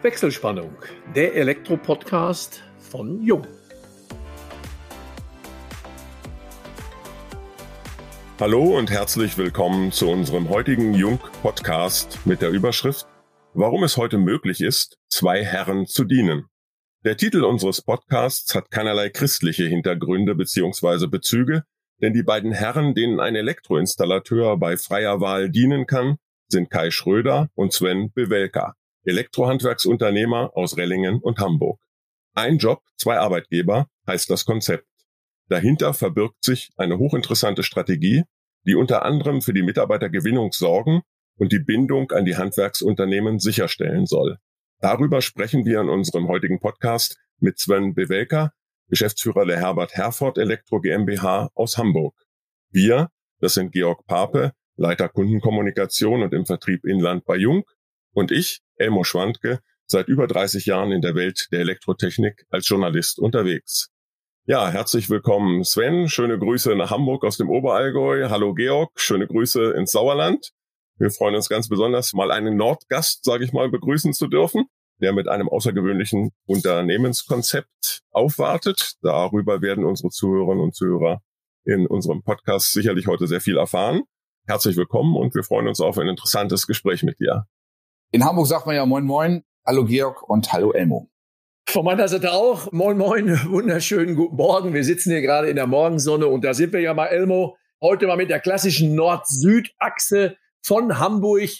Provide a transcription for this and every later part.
Wechselspannung, der Elektro-Podcast von Jung. Hallo und herzlich willkommen zu unserem heutigen Jung-Podcast mit der Überschrift Warum es heute möglich ist, zwei Herren zu dienen. Der Titel unseres Podcasts hat keinerlei christliche Hintergründe bzw. Bezüge, denn die beiden Herren, denen ein Elektroinstallateur bei freier Wahl dienen kann, sind Kai Schröder und Sven Bewelka. Elektrohandwerksunternehmer aus Rellingen und Hamburg. Ein Job, zwei Arbeitgeber heißt das Konzept. Dahinter verbirgt sich eine hochinteressante Strategie, die unter anderem für die Mitarbeitergewinnung sorgen und die Bindung an die Handwerksunternehmen sicherstellen soll. Darüber sprechen wir in unserem heutigen Podcast mit Sven Bewelker, Geschäftsführer der Herbert Herford Elektro GmbH aus Hamburg. Wir, das sind Georg Pape, Leiter Kundenkommunikation und im Vertrieb Inland bei Jung und ich, Elmo Schwandke, seit über 30 Jahren in der Welt der Elektrotechnik als Journalist unterwegs. Ja, herzlich willkommen Sven, schöne Grüße nach Hamburg aus dem Oberallgäu. Hallo Georg, schöne Grüße ins Sauerland. Wir freuen uns ganz besonders, mal einen Nordgast, sage ich mal, begrüßen zu dürfen, der mit einem außergewöhnlichen Unternehmenskonzept aufwartet. Darüber werden unsere Zuhörerinnen und Zuhörer in unserem Podcast sicherlich heute sehr viel erfahren. Herzlich willkommen und wir freuen uns auf ein interessantes Gespräch mit dir. In Hamburg sagt man ja Moin Moin, Hallo Georg und Hallo Elmo. Von meiner Seite auch. Moin Moin, wunderschönen guten Morgen. Wir sitzen hier gerade in der Morgensonne und da sind wir ja mal, Elmo, heute mal mit der klassischen Nord-Süd-Achse von Hamburg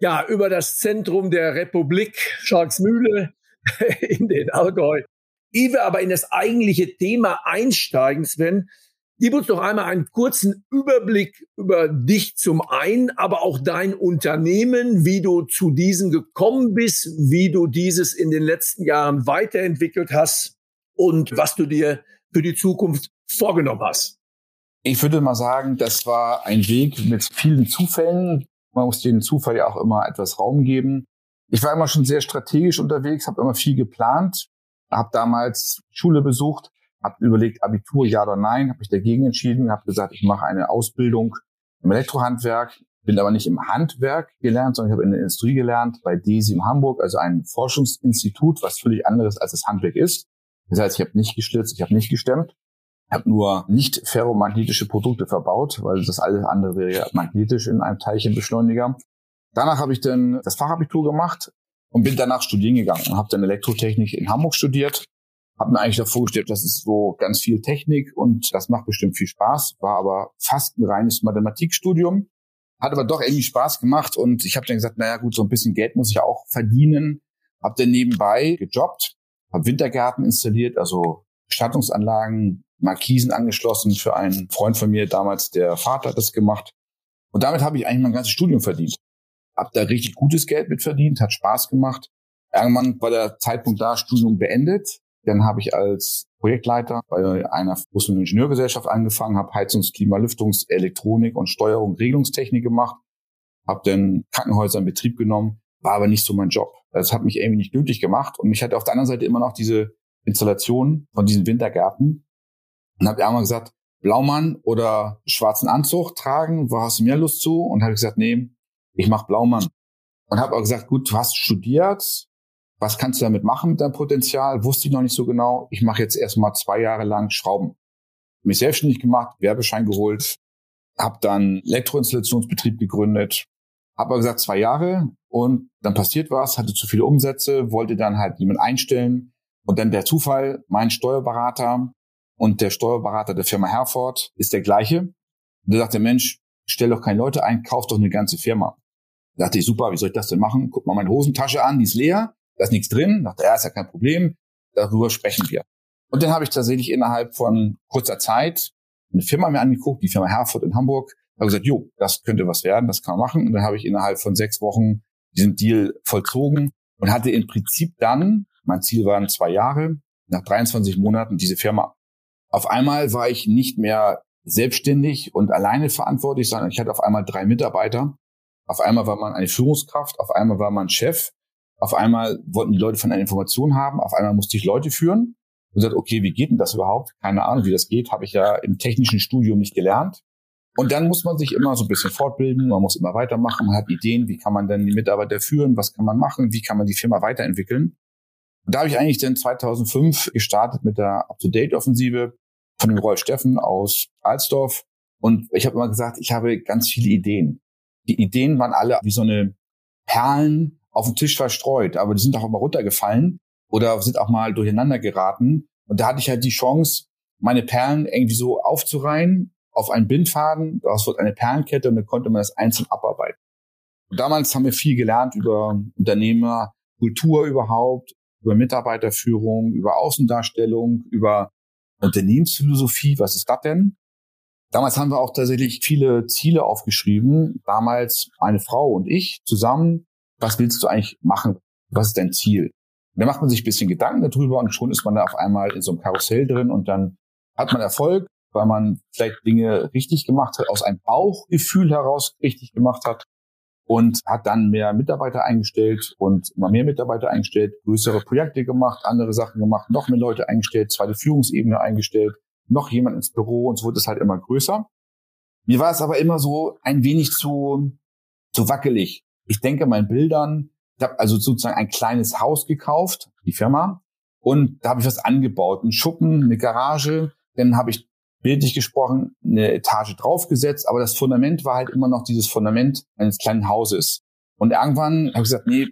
ja über das Zentrum der Republik Scharksmühle in den Allgäu. Ehe wir aber in das eigentliche Thema einsteigen, Sven, Gib uns doch einmal einen kurzen Überblick über dich zum einen, aber auch dein Unternehmen, wie du zu diesem gekommen bist, wie du dieses in den letzten Jahren weiterentwickelt hast und was du dir für die Zukunft vorgenommen hast. Ich würde mal sagen, das war ein Weg mit vielen Zufällen. Man muss den Zufall ja auch immer etwas Raum geben. Ich war immer schon sehr strategisch unterwegs, habe immer viel geplant, habe damals Schule besucht, habe überlegt, Abitur ja oder nein, habe mich dagegen entschieden, habe gesagt, ich mache eine Ausbildung im Elektrohandwerk, bin aber nicht im Handwerk gelernt, sondern ich habe in der Industrie gelernt bei DESI in Hamburg, also ein Forschungsinstitut, was völlig anderes als das Handwerk ist. Das heißt, ich habe nicht geschlitzt, ich habe nicht gestemmt, habe nur nicht ferromagnetische Produkte verbaut, weil das alles andere wäre ja magnetisch in einem Teilchenbeschleuniger. Danach habe ich dann das Fachabitur gemacht und bin danach studieren gegangen und habe dann Elektrotechnik in Hamburg studiert habe mir eigentlich davor gestellt, das ist so ganz viel Technik und das macht bestimmt viel Spaß, war aber fast ein reines Mathematikstudium, hat aber doch irgendwie Spaß gemacht und ich habe dann gesagt, naja gut, so ein bisschen Geld muss ich auch verdienen, habe dann nebenbei gejobbt, habe Wintergärten installiert, also Bestattungsanlagen, Markisen angeschlossen für einen Freund von mir, damals der Vater hat das gemacht und damit habe ich eigentlich mein ganzes Studium verdient. Hab da richtig gutes Geld mit verdient, hat Spaß gemacht. Irgendwann war der Zeitpunkt da, Studium beendet, dann habe ich als Projektleiter bei einer großen Ingenieurgesellschaft angefangen, habe Heizungs-, Klima-, Lüftungs-, Elektronik und Steuerung, Regelungstechnik gemacht, habe dann Krankenhäuser in Betrieb genommen, war aber nicht so mein Job. Das hat mich irgendwie nicht nötig gemacht und mich hatte auf der anderen Seite immer noch diese Installation von diesen Wintergärten und habe einmal gesagt, Blaumann oder schwarzen Anzug tragen, wo hast du mehr Lust zu? Und habe gesagt, nee, ich mache Blaumann. Und habe auch gesagt, gut, du hast studiert, was kannst du damit machen mit deinem Potenzial? Wusste ich noch nicht so genau. Ich mache jetzt erstmal zwei Jahre lang Schrauben. Mich selbstständig gemacht, Werbeschein geholt, habe dann Elektroinstallationsbetrieb gegründet, habe aber gesagt zwei Jahre und dann passiert was, hatte zu viele Umsätze, wollte dann halt jemand einstellen und dann der Zufall, mein Steuerberater und der Steuerberater der Firma Herford ist der gleiche. Und da sagt der Mensch, stell doch keine Leute ein, kauf doch eine ganze Firma. Da dachte ich, super, wie soll ich das denn machen? Guck mal meine Hosentasche an, die ist leer da ist nichts drin. Dachte, ja, ist ja kein Problem. Darüber sprechen wir. Und dann habe ich tatsächlich innerhalb von kurzer Zeit eine Firma mir angeguckt, die Firma Herford in Hamburg. Habe gesagt, jo, das könnte was werden, das kann man machen. Und dann habe ich innerhalb von sechs Wochen diesen Deal vollzogen und hatte im Prinzip dann, mein Ziel waren zwei Jahre, nach 23 Monaten diese Firma. Auf einmal war ich nicht mehr selbstständig und alleine verantwortlich, sondern ich hatte auf einmal drei Mitarbeiter. Auf einmal war man eine Führungskraft, auf einmal war man Chef auf einmal wollten die Leute von einer Information haben, auf einmal musste ich Leute führen und gesagt, okay, wie geht denn das überhaupt? Keine Ahnung, wie das geht, habe ich ja im technischen Studium nicht gelernt. Und dann muss man sich immer so ein bisschen fortbilden, man muss immer weitermachen, man hat Ideen, wie kann man denn die Mitarbeiter führen, was kann man machen, wie kann man die Firma weiterentwickeln. Und da habe ich eigentlich dann 2005 gestartet mit der Up-to-Date-Offensive von dem Rolf Steffen aus Alsdorf. Und ich habe immer gesagt, ich habe ganz viele Ideen. Die Ideen waren alle wie so eine Perlen auf dem Tisch verstreut, aber die sind auch immer runtergefallen oder sind auch mal durcheinander geraten. Und da hatte ich halt die Chance, meine Perlen irgendwie so aufzureihen auf einen Bindfaden. Daraus wird eine Perlenkette und dann konnte man das einzeln abarbeiten. Und damals haben wir viel gelernt über Unternehmer, Kultur überhaupt, über Mitarbeiterführung, über Außendarstellung, über Unternehmensphilosophie. Was ist das denn? Damals haben wir auch tatsächlich viele Ziele aufgeschrieben. Damals eine Frau und ich zusammen. Was willst du eigentlich machen? Was ist dein Ziel? Und dann macht man sich ein bisschen Gedanken darüber und schon ist man da auf einmal in so einem Karussell drin und dann hat man Erfolg, weil man vielleicht Dinge richtig gemacht hat, aus einem Bauchgefühl heraus richtig gemacht hat und hat dann mehr Mitarbeiter eingestellt und immer mehr Mitarbeiter eingestellt, größere Projekte gemacht, andere Sachen gemacht, noch mehr Leute eingestellt, zweite Führungsebene eingestellt, noch jemand ins Büro und so wurde es halt immer größer. Mir war es aber immer so ein wenig zu, zu wackelig. Ich denke meinen Bildern, ich habe also sozusagen ein kleines Haus gekauft, die Firma, und da habe ich was angebaut, einen Schuppen, eine Garage, dann habe ich bildlich gesprochen eine Etage draufgesetzt, aber das Fundament war halt immer noch dieses Fundament eines kleinen Hauses. Und irgendwann habe ich gesagt, nee,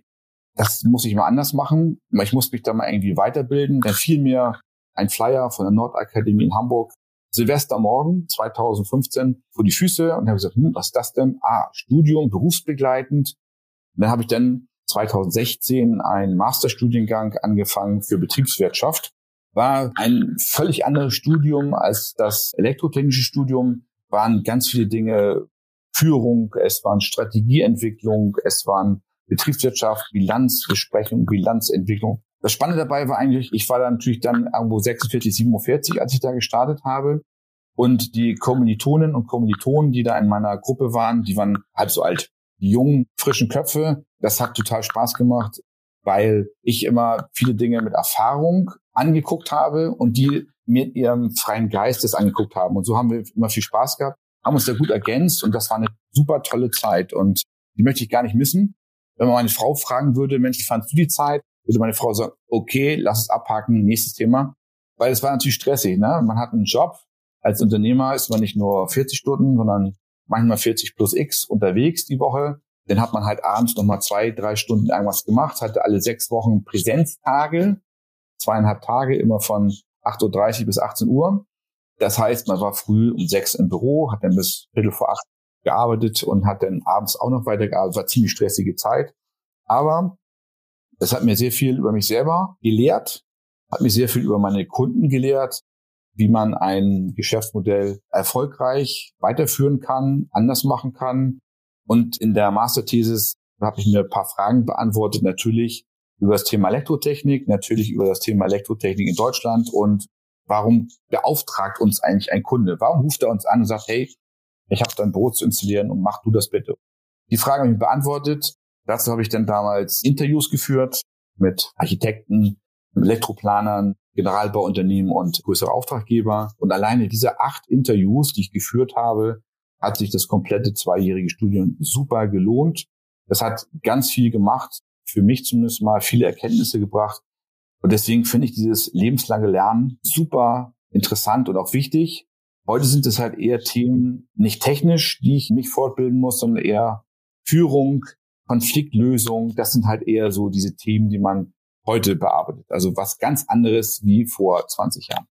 das muss ich mal anders machen. Ich muss mich da mal irgendwie weiterbilden. Dann fiel mir ein Flyer von der Nordakademie in Hamburg, Silvestermorgen 2015, vor die Füße und habe gesagt, hm, was ist das denn? Ah, Studium, berufsbegleitend. Und dann habe ich dann 2016 einen Masterstudiengang angefangen für Betriebswirtschaft war ein völlig anderes Studium als das elektrotechnische Studium, waren ganz viele Dinge Führung, es waren Strategieentwicklung, es waren Betriebswirtschaft, Bilanzbesprechung, Bilanzentwicklung. Das Spannende dabei war eigentlich, ich war dann natürlich dann irgendwo 46, 47, als ich da gestartet habe. Und die Kommilitonen und Kommilitonen, die da in meiner Gruppe waren, die waren halb so alt. Die jungen, frischen Köpfe, das hat total Spaß gemacht, weil ich immer viele Dinge mit Erfahrung angeguckt habe und die mit ihrem freien Geist das angeguckt haben. Und so haben wir immer viel Spaß gehabt, haben uns da gut ergänzt und das war eine super tolle Zeit und die möchte ich gar nicht missen. Wenn man meine Frau fragen würde, Mensch, wie fandst du die Zeit? Würde meine Frau sagen, okay, lass es abhaken, nächstes Thema. Weil es war natürlich stressig, ne? Man hat einen Job. Als Unternehmer ist man nicht nur 40 Stunden, sondern manchmal 40 plus X unterwegs die Woche. Dann hat man halt abends nochmal zwei, drei Stunden irgendwas gemacht, hatte alle sechs Wochen Präsenztage zweieinhalb Tage, immer von 8.30 Uhr bis 18 Uhr. Das heißt, man war früh um sechs im Büro, hat dann bis Viertel vor acht gearbeitet und hat dann abends auch noch weitergearbeitet. War ziemlich stressige Zeit. Aber es hat mir sehr viel über mich selber gelehrt, hat mir sehr viel über meine Kunden gelehrt, wie man ein Geschäftsmodell erfolgreich weiterführen kann, anders machen kann. Und in der Masterthesis habe ich mir ein paar Fragen beantwortet. Natürlich, über das Thema Elektrotechnik, natürlich über das Thema Elektrotechnik in Deutschland und warum beauftragt uns eigentlich ein Kunde? Warum ruft er uns an und sagt, hey, ich habe dein Brot zu installieren und mach du das bitte? Die Frage habe ich beantwortet. Dazu habe ich dann damals Interviews geführt mit Architekten, Elektroplanern, Generalbauunternehmen und größere Auftraggeber. Und alleine diese acht Interviews, die ich geführt habe, hat sich das komplette zweijährige Studium super gelohnt. Das hat ganz viel gemacht für mich zumindest mal viele Erkenntnisse gebracht. Und deswegen finde ich dieses lebenslange Lernen super interessant und auch wichtig. Heute sind es halt eher Themen, nicht technisch, die ich mich fortbilden muss, sondern eher Führung, Konfliktlösung. Das sind halt eher so diese Themen, die man heute bearbeitet. Also was ganz anderes wie vor 20 Jahren.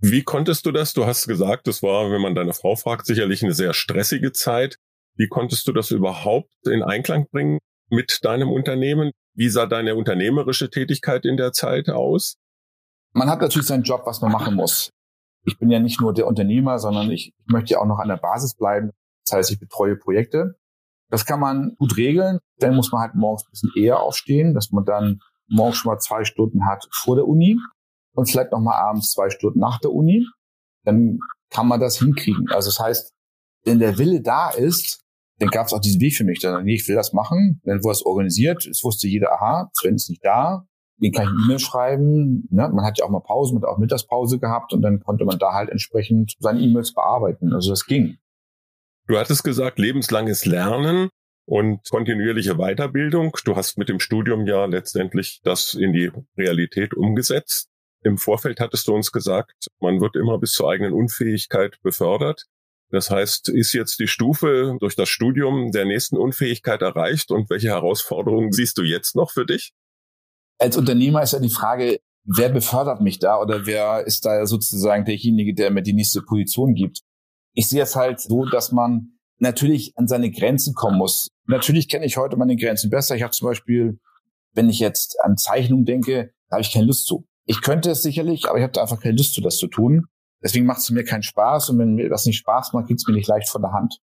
Wie konntest du das? Du hast gesagt, das war, wenn man deine Frau fragt, sicherlich eine sehr stressige Zeit. Wie konntest du das überhaupt in Einklang bringen mit deinem Unternehmen? Wie sah deine unternehmerische Tätigkeit in der Zeit aus? Man hat natürlich seinen Job, was man machen muss. Ich bin ja nicht nur der Unternehmer, sondern ich, ich möchte ja auch noch an der Basis bleiben. Das heißt, ich betreue Projekte. Das kann man gut regeln. Dann muss man halt morgens ein bisschen eher aufstehen, dass man dann morgens schon mal zwei Stunden hat vor der Uni und vielleicht noch mal abends zwei Stunden nach der Uni. Dann kann man das hinkriegen. Also das heißt, wenn der Wille da ist, dann gab es auch diesen Weg für mich. Dann, nee, ich will das machen. Dann wurde es organisiert. Es wusste jeder, aha, Sven ist nicht da. Den kann ich eine E-Mail schreiben. Ne? Man hat ja auch mal Pause, man auch Mittagspause gehabt und dann konnte man da halt entsprechend seine E-Mails bearbeiten. Also das ging. Du hattest gesagt, lebenslanges Lernen und kontinuierliche Weiterbildung. Du hast mit dem Studium ja letztendlich das in die Realität umgesetzt. Im Vorfeld hattest du uns gesagt, man wird immer bis zur eigenen Unfähigkeit befördert. Das heißt, ist jetzt die Stufe durch das Studium der nächsten Unfähigkeit erreicht und welche Herausforderungen siehst du jetzt noch für dich? Als Unternehmer ist ja die Frage, wer befördert mich da oder wer ist da sozusagen derjenige, der mir die nächste Position gibt? Ich sehe es halt so, dass man natürlich an seine Grenzen kommen muss. Natürlich kenne ich heute meine Grenzen besser. Ich habe zum Beispiel, wenn ich jetzt an Zeichnung denke, da habe ich keine Lust zu. Ich könnte es sicherlich, aber ich habe da einfach keine Lust zu, das zu tun. Deswegen macht es mir keinen Spaß und wenn mir das nicht Spaß macht, geht es mir nicht leicht von der Hand.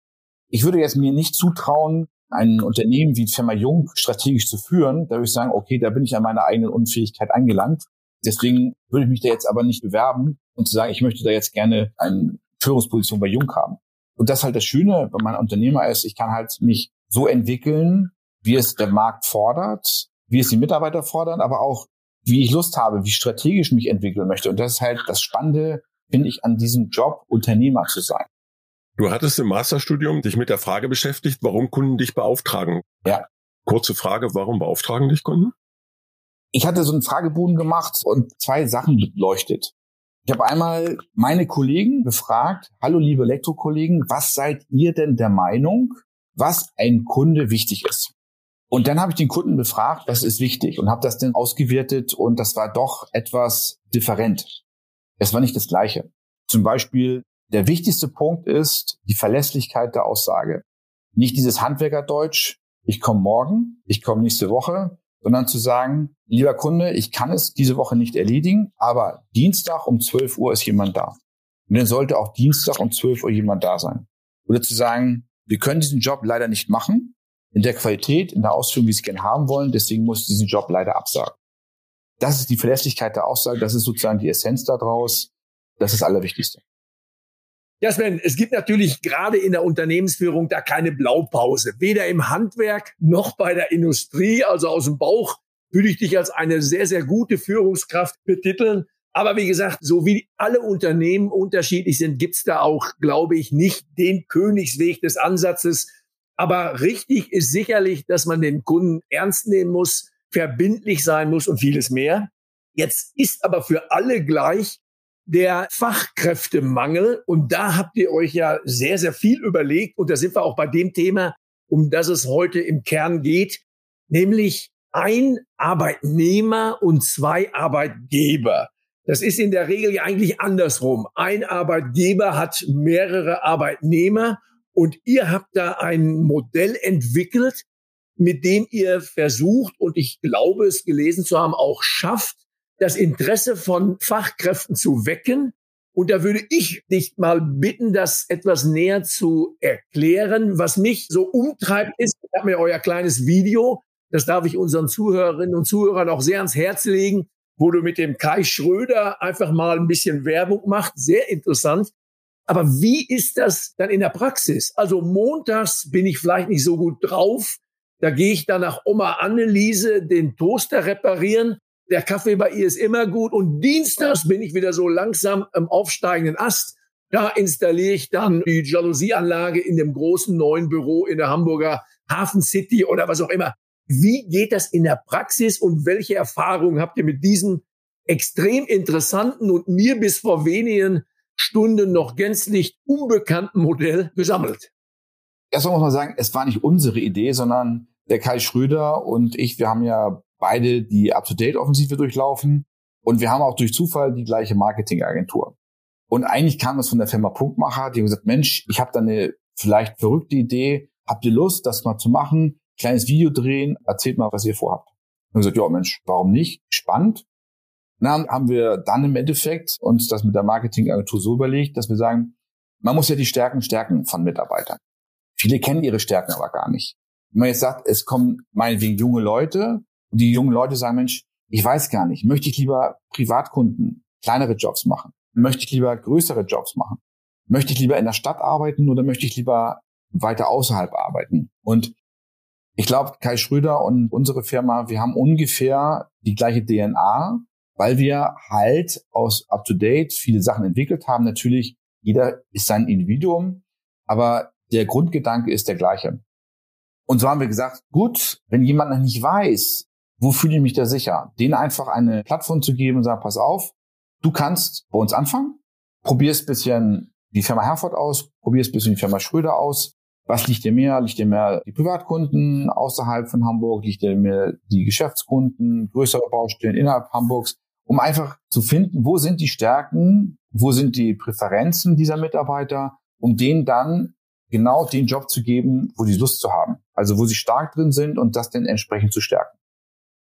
Ich würde jetzt mir nicht zutrauen, ein Unternehmen wie Firma Jung strategisch zu führen. Da würde ich sagen, okay, da bin ich an meiner eigenen Unfähigkeit angelangt. Deswegen würde ich mich da jetzt aber nicht bewerben und zu sagen, ich möchte da jetzt gerne eine Führungsposition bei Jung haben. Und das ist halt das Schöne, wenn man Unternehmer ist, ich kann halt mich so entwickeln, wie es der Markt fordert, wie es die Mitarbeiter fordern, aber auch wie ich Lust habe, wie strategisch mich entwickeln möchte. Und das ist halt das Spannende, finde ich, an diesem Job, Unternehmer zu sein. Du hattest im Masterstudium dich mit der Frage beschäftigt, warum Kunden dich beauftragen. Ja. Kurze Frage, warum beauftragen dich Kunden? Ich hatte so einen Fragebogen gemacht und zwei Sachen beleuchtet. Ich habe einmal meine Kollegen befragt, hallo liebe Elektrokollegen, was seid ihr denn der Meinung, was ein Kunde wichtig ist? Und dann habe ich den Kunden befragt, was ist wichtig und habe das dann ausgewertet und das war doch etwas different. Es war nicht das Gleiche. Zum Beispiel, der wichtigste Punkt ist die Verlässlichkeit der Aussage. Nicht dieses Handwerkerdeutsch, ich komme morgen, ich komme nächste Woche, sondern zu sagen, lieber Kunde, ich kann es diese Woche nicht erledigen, aber Dienstag um 12 Uhr ist jemand da. Und dann sollte auch Dienstag um 12 Uhr jemand da sein. Oder zu sagen, wir können diesen Job leider nicht machen, in der Qualität, in der Ausführung, wie sie gerne haben wollen. Deswegen muss ich diesen Job leider absagen. Das ist die Verlässlichkeit der Aussage. Das ist sozusagen die Essenz daraus. Das ist das Allerwichtigste. Ja, Sven, es gibt natürlich gerade in der Unternehmensführung da keine Blaupause. Weder im Handwerk noch bei der Industrie. Also aus dem Bauch würde ich dich als eine sehr, sehr gute Führungskraft betiteln. Aber wie gesagt, so wie alle Unternehmen unterschiedlich sind, gibt's da auch, glaube ich, nicht den Königsweg des Ansatzes, aber richtig ist sicherlich, dass man den Kunden ernst nehmen muss, verbindlich sein muss und vieles mehr. Jetzt ist aber für alle gleich der Fachkräftemangel. Und da habt ihr euch ja sehr, sehr viel überlegt. Und da sind wir auch bei dem Thema, um das es heute im Kern geht, nämlich ein Arbeitnehmer und zwei Arbeitgeber. Das ist in der Regel ja eigentlich andersrum. Ein Arbeitgeber hat mehrere Arbeitnehmer und ihr habt da ein Modell entwickelt, mit dem ihr versucht, und ich glaube es gelesen zu haben, auch schafft, das Interesse von Fachkräften zu wecken. Und da würde ich dich mal bitten, das etwas näher zu erklären. Was mich so umtreibt, ist, ich habe mir euer kleines Video, das darf ich unseren Zuhörerinnen und Zuhörern auch sehr ans Herz legen, wo du mit dem Kai Schröder einfach mal ein bisschen Werbung macht. Sehr interessant. Aber wie ist das dann in der Praxis? Also montags bin ich vielleicht nicht so gut drauf. Da gehe ich dann nach Oma Anneliese den Toaster reparieren. Der Kaffee bei ihr ist immer gut. Und dienstags bin ich wieder so langsam am aufsteigenden Ast. Da installiere ich dann die Jalousieanlage in dem großen neuen Büro in der Hamburger Hafen City oder was auch immer. Wie geht das in der Praxis und welche Erfahrungen habt ihr mit diesem extrem interessanten und mir bis vor wenigen Stunden noch gänzlich unbekannten Modell gesammelt. Erstmal muss man sagen, es war nicht unsere Idee, sondern der Kai Schröder und ich, wir haben ja beide die Up-to-Date-Offensive durchlaufen und wir haben auch durch Zufall die gleiche Marketingagentur. Und eigentlich kam das von der Firma Punktmacher, die haben gesagt, Mensch, ich habe da eine vielleicht verrückte Idee, habt ihr Lust, das mal zu machen? Kleines Video drehen, erzählt mal, was ihr vorhabt. Und gesagt, ja Mensch, warum nicht? Spannend. Na, haben wir dann im Endeffekt uns das mit der Marketingagentur so überlegt, dass wir sagen, man muss ja die Stärken stärken von Mitarbeitern. Viele kennen ihre Stärken aber gar nicht. Wenn man jetzt sagt, es kommen meinetwegen junge Leute und die jungen Leute sagen, Mensch, ich weiß gar nicht, möchte ich lieber Privatkunden kleinere Jobs machen? Möchte ich lieber größere Jobs machen? Möchte ich lieber in der Stadt arbeiten oder möchte ich lieber weiter außerhalb arbeiten? Und ich glaube, Kai Schröder und unsere Firma, wir haben ungefähr die gleiche DNA, weil wir halt aus Up-to-Date viele Sachen entwickelt haben. Natürlich, jeder ist sein Individuum, aber der Grundgedanke ist der gleiche. Und so haben wir gesagt, gut, wenn jemand noch nicht weiß, wo fühle ich mich da sicher, denen einfach eine Plattform zu geben und sagen, pass auf, du kannst bei uns anfangen, probierst bisschen die Firma Herford aus, probierst bisschen die Firma Schröder aus, was liegt dir mehr? Liegt dir mehr die Privatkunden außerhalb von Hamburg? Liegt dir mehr die Geschäftskunden, größere Baustellen innerhalb Hamburgs? Um einfach zu finden, wo sind die Stärken, wo sind die Präferenzen dieser Mitarbeiter, um denen dann genau den Job zu geben, wo sie Lust zu haben. Also wo sie stark drin sind und das dann entsprechend zu stärken.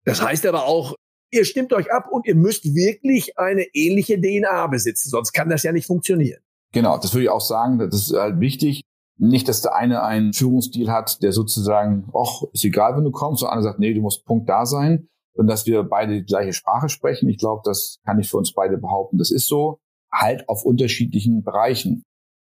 Das heißt aber auch, ihr stimmt euch ab und ihr müsst wirklich eine ähnliche DNA besitzen, sonst kann das ja nicht funktionieren. Genau, das würde ich auch sagen, das ist halt wichtig. Nicht, dass der eine einen Führungsstil hat, der sozusagen, ach, ist egal, wenn du kommst, der andere sagt, nee, du musst Punkt da sein. Und dass wir beide die gleiche Sprache sprechen. Ich glaube, das kann ich für uns beide behaupten. Das ist so, halt auf unterschiedlichen Bereichen.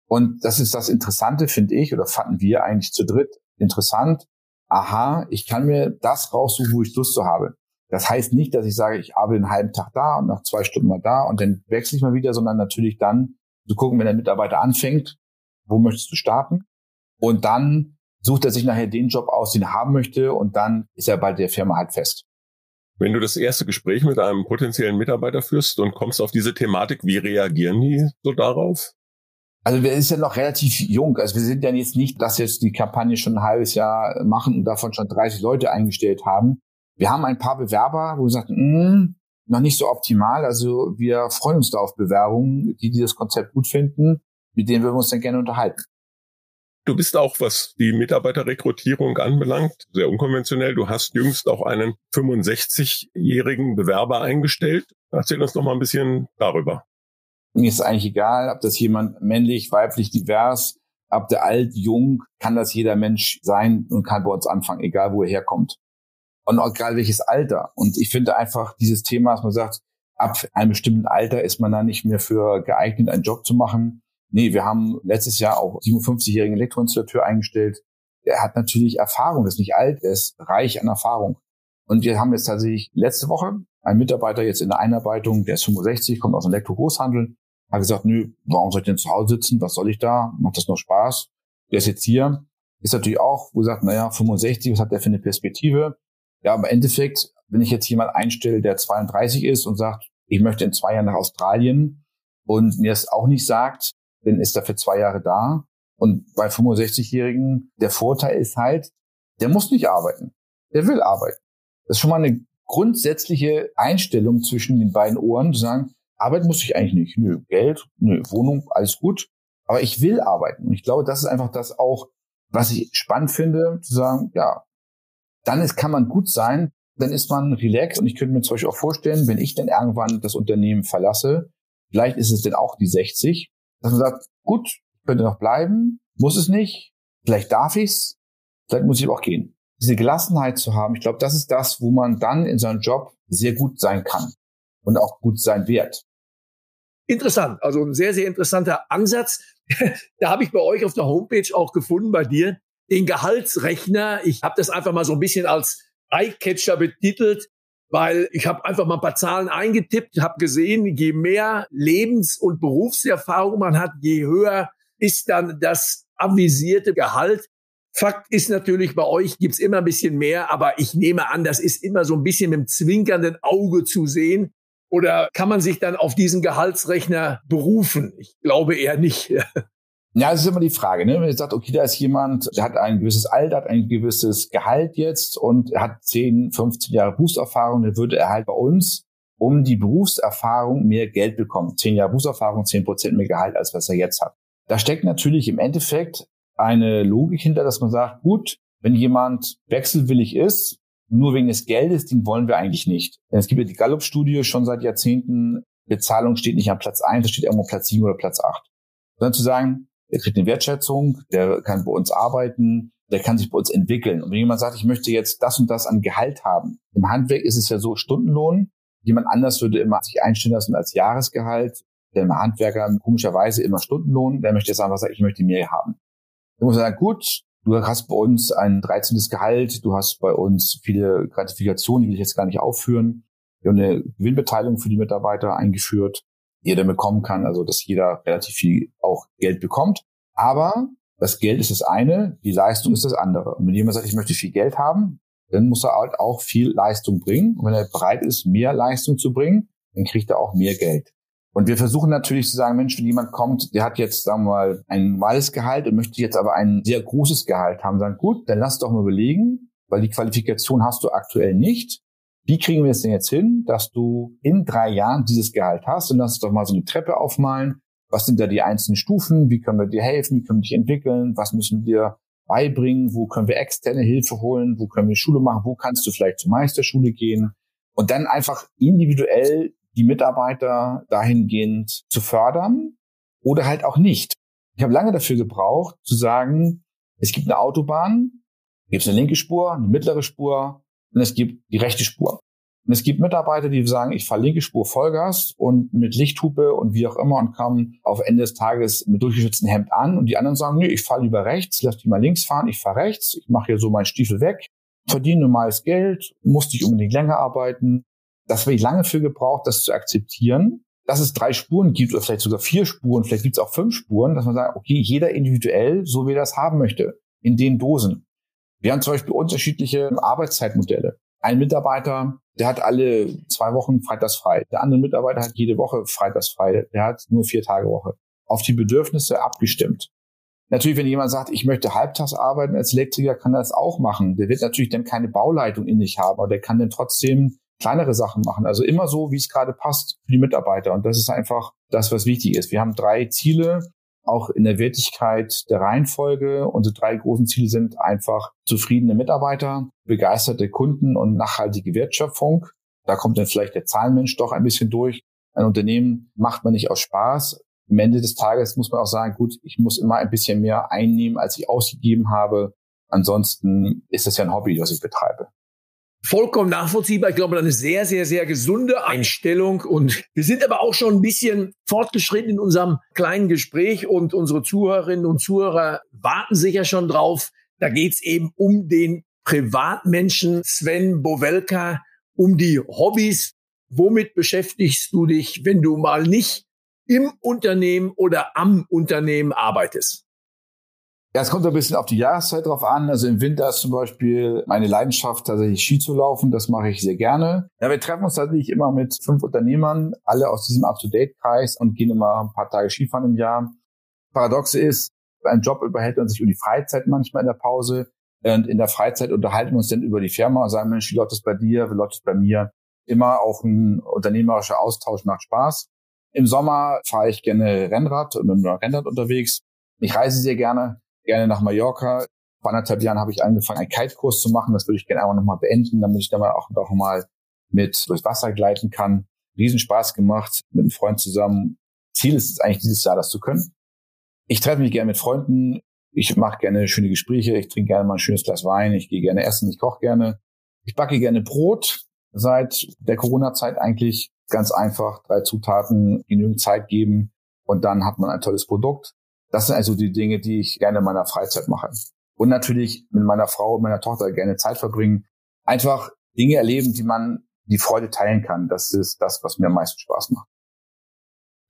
Und das ist das Interessante, finde ich, oder fanden wir eigentlich zu dritt interessant. Aha, ich kann mir das raussuchen, wo ich Lust zu habe. Das heißt nicht, dass ich sage, ich arbeite einen halben Tag da und nach zwei Stunden mal da und dann wechsle ich mal wieder, sondern natürlich dann zu gucken, wenn der Mitarbeiter anfängt, wo möchtest du starten? Und dann sucht er sich nachher den Job aus, den er haben möchte und dann ist er bei der Firma halt fest. Wenn du das erste Gespräch mit einem potenziellen Mitarbeiter führst und kommst auf diese Thematik, wie reagieren die so darauf? Also wir sind ja noch relativ jung. Also wir sind ja jetzt nicht, dass jetzt die Kampagne schon ein halbes Jahr machen und davon schon 30 Leute eingestellt haben. Wir haben ein paar Bewerber, wo wir sagen, hm, noch nicht so optimal. Also wir freuen uns da auf Bewerbungen, die dieses Konzept gut finden mit denen würden wir uns dann gerne unterhalten. Du bist auch, was die Mitarbeiterrekrutierung anbelangt, sehr unkonventionell. Du hast jüngst auch einen 65-jährigen Bewerber eingestellt. Erzähl uns noch mal ein bisschen darüber. Mir ist eigentlich egal, ob das jemand männlich, weiblich, divers, ob der alt, jung, kann das jeder Mensch sein und kann bei uns anfangen, egal wo er herkommt. Und auch egal welches Alter. Und ich finde einfach dieses Thema, dass man sagt, ab einem bestimmten Alter ist man da nicht mehr für geeignet, einen Job zu machen. Nee, wir haben letztes Jahr auch 57-jährigen Elektroinstallateur eingestellt. Der hat natürlich Erfahrung, ist nicht alt, er ist reich an Erfahrung. Und wir haben jetzt tatsächlich letzte Woche einen Mitarbeiter jetzt in der Einarbeitung, der ist 65, kommt aus dem Elektrogroßhandel, hat gesagt, nö, warum soll ich denn zu Hause sitzen? Was soll ich da? Macht das noch Spaß? Der ist jetzt hier. Ist natürlich auch, wo sagt, naja, 65, was hat der für eine Perspektive? Ja, aber im Endeffekt, wenn ich jetzt jemand einstelle, der 32 ist und sagt, ich möchte in zwei Jahren nach Australien und mir es auch nicht sagt, dann ist er für zwei Jahre da. Und bei 65-Jährigen, der Vorteil ist halt, der muss nicht arbeiten. Der will arbeiten. Das ist schon mal eine grundsätzliche Einstellung zwischen den beiden Ohren, zu sagen, arbeiten muss ich eigentlich nicht. Nö, Geld, nö, Wohnung, alles gut. Aber ich will arbeiten. Und ich glaube, das ist einfach das auch, was ich spannend finde, zu sagen, ja, dann ist, kann man gut sein, dann ist man relaxed. Und ich könnte mir zum Beispiel auch vorstellen, wenn ich dann irgendwann das Unternehmen verlasse, vielleicht ist es dann auch die 60, dass man sagt, gut, könnte noch bleiben, muss es nicht, vielleicht darf ich's, vielleicht muss ich aber auch gehen. Diese Gelassenheit zu haben, ich glaube, das ist das, wo man dann in seinem Job sehr gut sein kann und auch gut sein wird. Interessant, also ein sehr, sehr interessanter Ansatz. da habe ich bei euch auf der Homepage auch gefunden, bei dir, den Gehaltsrechner. Ich habe das einfach mal so ein bisschen als Eyecatcher betitelt weil ich habe einfach mal ein paar Zahlen eingetippt, habe gesehen, je mehr Lebens- und Berufserfahrung man hat, je höher ist dann das avisierte Gehalt. Fakt ist natürlich, bei euch gibt's immer ein bisschen mehr, aber ich nehme an, das ist immer so ein bisschen mit dem zwinkernden Auge zu sehen. Oder kann man sich dann auf diesen Gehaltsrechner berufen? Ich glaube eher nicht. Ja, das ist immer die Frage, ne? Wenn ihr sagt, okay, da ist jemand, der hat ein gewisses Alter, hat ein gewisses Gehalt jetzt und hat 10, 15 Jahre Berufserfahrung, dann würde er halt bei uns um die Berufserfahrung mehr Geld bekommen. 10 Jahre Berufserfahrung, 10 Prozent mehr Gehalt, als was er jetzt hat. Da steckt natürlich im Endeffekt eine Logik hinter, dass man sagt, gut, wenn jemand wechselwillig ist, nur wegen des Geldes, den wollen wir eigentlich nicht. Denn es gibt ja die Gallup-Studie schon seit Jahrzehnten, Bezahlung steht nicht an Platz 1, es steht irgendwo Platz 7 oder Platz 8. Sondern zu sagen, der kriegt eine Wertschätzung, der kann bei uns arbeiten, der kann sich bei uns entwickeln. Und wenn jemand sagt, ich möchte jetzt das und das an Gehalt haben, im Handwerk ist es ja so Stundenlohn. Jemand anders würde immer sich einstellen lassen als Jahresgehalt. Der Handwerker komischerweise immer Stundenlohn. Der möchte jetzt einfach sagen, ich möchte mehr haben. Da muss er sagen, gut, du hast bei uns ein 13. Gehalt, du hast bei uns viele Gratifikationen, die will ich jetzt gar nicht aufführen. Wir haben eine Gewinnbeteiligung für die Mitarbeiter eingeführt jeder bekommen kann, also dass jeder relativ viel auch Geld bekommt. Aber Das Geld ist das eine, die Leistung ist das andere. Und wenn jemand sagt, ich möchte viel Geld haben, dann muss er halt auch viel Leistung bringen. Und wenn er bereit ist, mehr Leistung zu bringen, dann kriegt er auch mehr Geld. Und wir versuchen natürlich zu sagen, Mensch, wenn jemand kommt, der hat jetzt, sagen wir mal, ein normales Gehalt und möchte jetzt aber ein sehr großes Gehalt haben, sagen, gut, dann lass doch mal überlegen, weil die Qualifikation hast du aktuell nicht. Wie kriegen wir es denn jetzt hin, dass du in drei Jahren dieses Gehalt hast? Und lass uns doch mal so eine Treppe aufmalen. Was sind da die einzelnen Stufen? Wie können wir dir helfen? Wie können wir dich entwickeln? Was müssen wir beibringen? Wo können wir externe Hilfe holen? Wo können wir Schule machen? Wo kannst du vielleicht zur Meisterschule gehen? Und dann einfach individuell die Mitarbeiter dahingehend zu fördern oder halt auch nicht. Ich habe lange dafür gebraucht, zu sagen, es gibt eine Autobahn, gibt es eine linke Spur, eine mittlere Spur und es gibt die rechte Spur. Und es gibt Mitarbeiter, die sagen, ich fahre linke Spur Vollgas und mit Lichthupe und wie auch immer und kommen auf Ende des Tages mit durchgeschütztem Hemd an. Und die anderen sagen, nee, ich fahre lieber rechts, lass die mal links fahren, ich fahre rechts, ich mache hier so meinen Stiefel weg, verdiene normales Geld, muss nicht unbedingt länger arbeiten. Das habe ich lange für gebraucht, das zu akzeptieren, dass es drei Spuren gibt oder vielleicht sogar vier Spuren, vielleicht gibt es auch fünf Spuren, dass man sagt, okay, jeder individuell, so wie er das haben möchte, in den Dosen. Wir haben zum Beispiel unterschiedliche Arbeitszeitmodelle. Ein Mitarbeiter, der hat alle zwei Wochen freitags frei. Der andere Mitarbeiter hat jede Woche freitags frei. Der hat nur vier Tage Woche. Auf die Bedürfnisse abgestimmt. Natürlich, wenn jemand sagt, ich möchte halbtags arbeiten als Elektriker, kann er das auch machen. Der wird natürlich dann keine Bauleitung in sich haben, aber der kann dann trotzdem kleinere Sachen machen. Also immer so, wie es gerade passt für die Mitarbeiter. Und das ist einfach das, was wichtig ist. Wir haben drei Ziele, auch in der Wertigkeit der Reihenfolge. Unsere drei großen Ziele sind einfach zufriedene Mitarbeiter, begeisterte Kunden und nachhaltige Wertschöpfung. Da kommt dann vielleicht der Zahlenmensch doch ein bisschen durch. Ein Unternehmen macht man nicht aus Spaß. Am Ende des Tages muss man auch sagen, gut, ich muss immer ein bisschen mehr einnehmen, als ich ausgegeben habe. Ansonsten ist es ja ein Hobby, das ich betreibe vollkommen nachvollziehbar. Ich glaube, eine sehr, sehr, sehr gesunde Einstellung. Und wir sind aber auch schon ein bisschen fortgeschritten in unserem kleinen Gespräch und unsere Zuhörerinnen und Zuhörer warten sicher schon drauf. Da geht's eben um den Privatmenschen Sven Bovelka, um die Hobbys. Womit beschäftigst du dich, wenn du mal nicht im Unternehmen oder am Unternehmen arbeitest? Ja, es kommt ein bisschen auf die Jahreszeit drauf an. Also im Winter ist zum Beispiel meine Leidenschaft tatsächlich Ski zu laufen. Das mache ich sehr gerne. Ja, wir treffen uns tatsächlich immer mit fünf Unternehmern, alle aus diesem Up-to-Date-Kreis und gehen immer ein paar Tage Skifahren im Jahr. Paradoxe ist, ein Job überhält man sich über die Freizeit manchmal in der Pause. Und in der Freizeit unterhalten wir uns dann über die Firma und sagen, Mensch, wie läuft es bei dir? Wie läuft es bei mir? Immer auch ein unternehmerischer Austausch macht Spaß. Im Sommer fahre ich gerne Rennrad und mit dem Rennrad unterwegs. Ich reise sehr gerne gerne nach Mallorca. Vor anderthalb Jahren habe ich angefangen, einen Kite-Kurs zu machen. Das würde ich gerne einfach nochmal beenden, damit ich dann mal auch noch mal mit durchs Wasser gleiten kann. Riesenspaß gemacht mit einem Freund zusammen. Ziel ist es eigentlich dieses Jahr, das zu können. Ich treffe mich gerne mit Freunden. Ich mache gerne schöne Gespräche. Ich trinke gerne mal ein schönes Glas Wein. Ich gehe gerne essen. Ich koche gerne. Ich backe gerne Brot. Seit der Corona-Zeit eigentlich ganz einfach. Drei Zutaten, genügend Zeit geben. Und dann hat man ein tolles Produkt. Das sind also die Dinge, die ich gerne in meiner Freizeit mache. Und natürlich mit meiner Frau und meiner Tochter gerne Zeit verbringen. Einfach Dinge erleben, die man die Freude teilen kann. Das ist das, was mir am meisten Spaß macht.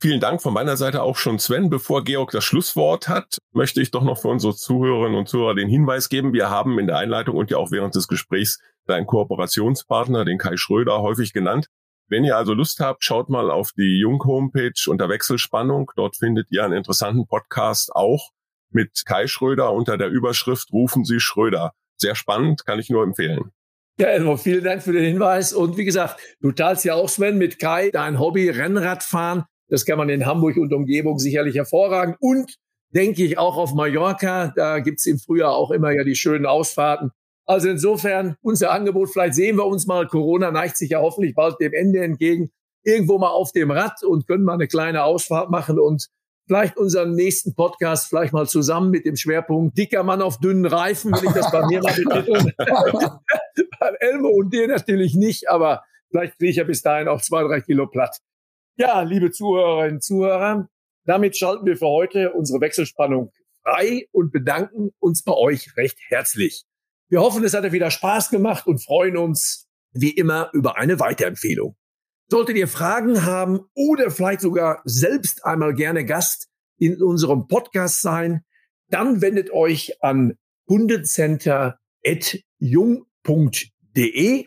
Vielen Dank von meiner Seite auch schon, Sven. Bevor Georg das Schlusswort hat, möchte ich doch noch für unsere Zuhörerinnen und Zuhörer den Hinweis geben. Wir haben in der Einleitung und ja auch während des Gesprächs deinen Kooperationspartner, den Kai Schröder, häufig genannt. Wenn ihr also Lust habt, schaut mal auf die Jung-Homepage unter Wechselspannung. Dort findet ihr einen interessanten Podcast auch mit Kai Schröder unter der Überschrift Rufen Sie Schröder. Sehr spannend, kann ich nur empfehlen. Ja, Elmo, vielen Dank für den Hinweis. Und wie gesagt, du teilst ja auch, Sven, mit Kai dein Hobby Rennradfahren. Das kann man in Hamburg und Umgebung sicherlich hervorragen. Und denke ich auch auf Mallorca. Da gibt's im Frühjahr auch immer ja die schönen Ausfahrten. Also insofern unser Angebot, vielleicht sehen wir uns mal, Corona neigt sich ja hoffentlich bald dem Ende entgegen, irgendwo mal auf dem Rad und können mal eine kleine Ausfahrt machen und vielleicht unseren nächsten Podcast vielleicht mal zusammen mit dem Schwerpunkt dicker Mann auf dünnen Reifen, wenn ich das bei mir mal betiteln. Bei Elmo und dir natürlich nicht, aber vielleicht kriege ich ja bis dahin auch zwei, drei Kilo platt. Ja, liebe Zuhörerinnen und Zuhörer, damit schalten wir für heute unsere Wechselspannung frei und bedanken uns bei euch recht herzlich. Wir hoffen, es hat euch wieder Spaß gemacht und freuen uns wie immer über eine Weiterempfehlung. Solltet ihr Fragen haben oder vielleicht sogar selbst einmal gerne Gast in unserem Podcast sein, dann wendet euch an hundecenter.jung.de.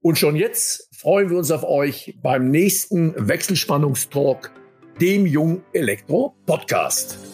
Und schon jetzt freuen wir uns auf euch beim nächsten Wechselspannungstalk, dem Jung Elektro Podcast.